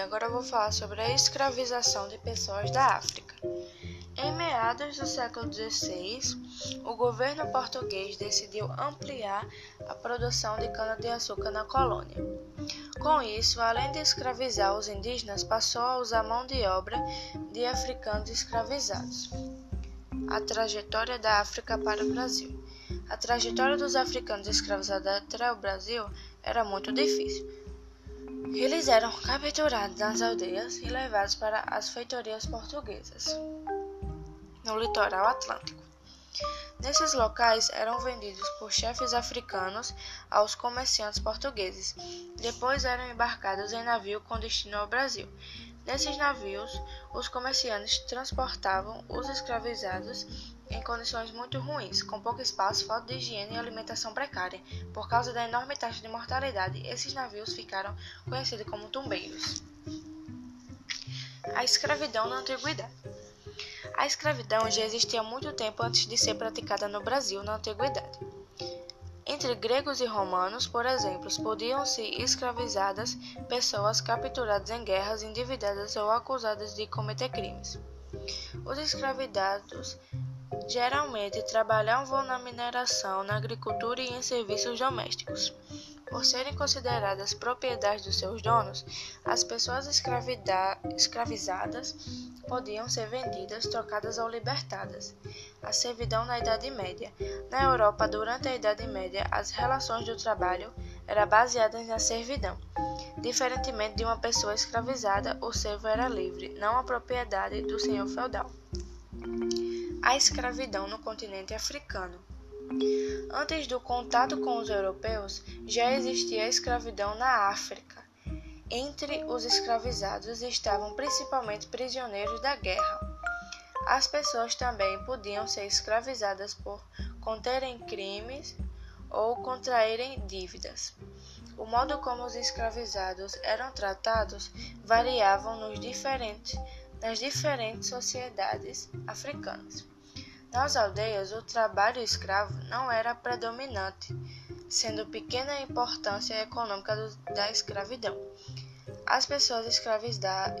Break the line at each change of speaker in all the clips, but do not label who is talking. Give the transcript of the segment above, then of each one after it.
agora eu vou falar sobre a escravização de pessoas da África. Em meados do século XVI, o governo português decidiu ampliar a produção de cana-de-açúcar na colônia. Com isso, além de escravizar os indígenas, passou a usar mão de obra de africanos escravizados. A trajetória da África para o Brasil. A trajetória dos africanos escravizados até o Brasil era muito difícil. Eles eram capturados nas aldeias e levados para as feitorias portuguesas, no litoral atlântico. Nesses locais eram vendidos por chefes africanos aos comerciantes portugueses. Depois eram embarcados em navio com destino ao Brasil. Nesses navios, os comerciantes transportavam os escravizados em condições muito ruins, com pouco espaço, falta de higiene e alimentação precária. Por causa da enorme taxa de mortalidade, esses navios ficaram conhecidos como tumbeiros. A escravidão na antiguidade. A escravidão já existia há muito tempo antes de ser praticada no Brasil na antiguidade. Entre gregos e romanos, por exemplo, podiam ser escravizadas pessoas capturadas em guerras, endividadas ou acusadas de cometer crimes. Os escravizados Geralmente trabalhavam na mineração, na agricultura e em serviços domésticos. Por serem consideradas propriedades dos seus donos, as pessoas escravizadas podiam ser vendidas, trocadas ou libertadas. A servidão na Idade Média. Na Europa, durante a Idade Média, as relações do trabalho eram baseadas na servidão. Diferentemente de uma pessoa escravizada, o servo era livre, não a propriedade do senhor feudal a escravidão no continente africano. Antes do contato com os europeus, já existia a escravidão na África. Entre os escravizados estavam principalmente prisioneiros da guerra. As pessoas também podiam ser escravizadas por conterem crimes ou contraírem dívidas. O modo como os escravizados eram tratados variavam nos diferentes, nas diferentes sociedades africanas. Nas aldeias, o trabalho escravo não era predominante, sendo pequena a importância econômica do, da escravidão. As pessoas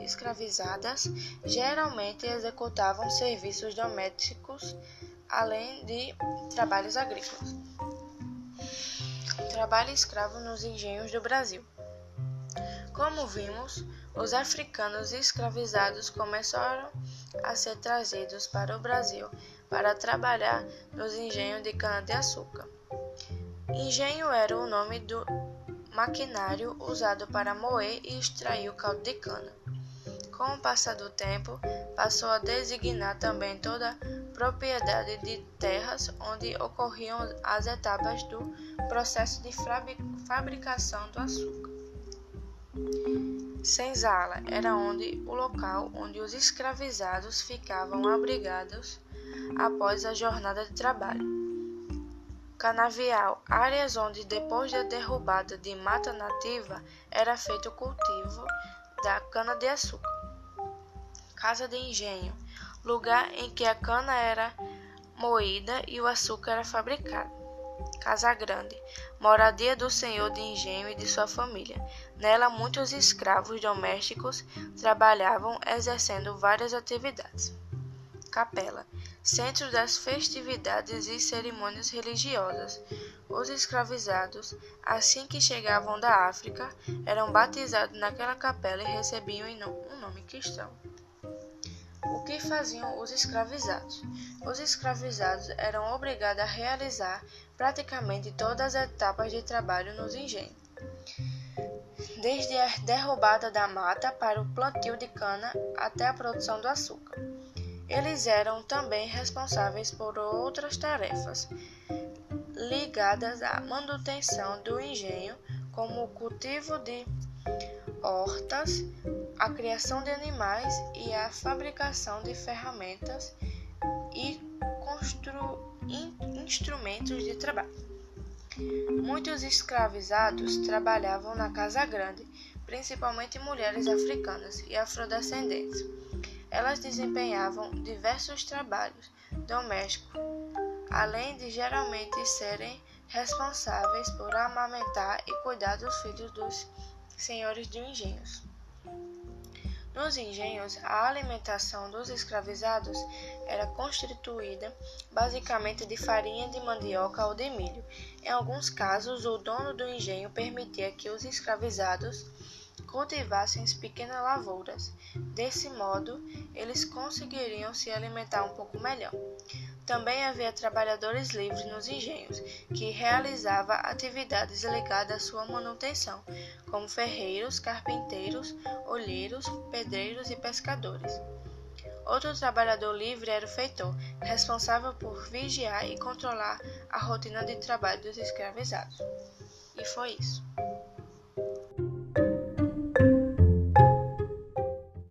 escravizadas geralmente executavam serviços domésticos, além de trabalhos agrícolas. Trabalho escravo nos engenhos do Brasil. Como vimos, os africanos escravizados começaram a ser trazidos para o Brasil para trabalhar nos engenhos de cana-de-açúcar. Engenho era o nome do maquinário usado para moer e extrair o caldo de cana. Com o passar do tempo, passou a designar também toda propriedade de terras onde ocorriam as etapas do processo de fabricação do açúcar. Senzala era onde o local onde os escravizados ficavam abrigados após a jornada de trabalho. Canavial, áreas onde depois da derrubada de mata nativa era feito o cultivo da cana-de-açúcar. Casa de engenho, lugar em que a cana era moída e o açúcar era fabricado. Casa Grande, moradia do senhor de engenho e de sua família. Nela, muitos escravos domésticos trabalhavam exercendo várias atividades. Capela, centro das festividades e cerimônias religiosas. Os escravizados, assim que chegavam da África, eram batizados naquela capela e recebiam um nome cristão. O que faziam os escravizados? Os escravizados eram obrigados a realizar praticamente todas as etapas de trabalho nos engenhos, desde a derrubada da mata para o plantio de cana até a produção do açúcar. Eles eram também responsáveis por outras tarefas ligadas à manutenção do engenho, como o cultivo de hortas, a criação de animais e a fabricação de ferramentas e instrumentos de trabalho. Muitos escravizados trabalhavam na Casa Grande, principalmente mulheres africanas e afrodescendentes. Elas desempenhavam diversos trabalhos domésticos, além de geralmente serem responsáveis por amamentar e cuidar dos filhos dos senhores de engenhos. Nos engenhos, a alimentação dos escravizados era constituída basicamente de farinha de mandioca ou de milho. Em alguns casos, o dono do engenho permitia que os escravizados cultivassem pequenas lavouras. Desse modo, eles conseguiriam se alimentar um pouco melhor. Também havia trabalhadores livres nos engenhos, que realizavam atividades ligadas à sua manutenção, como ferreiros, carpinteiros, olheiros, pedreiros e pescadores. Outro trabalhador livre era o feitor, responsável por vigiar e controlar a rotina de trabalho dos escravizados. E foi isso.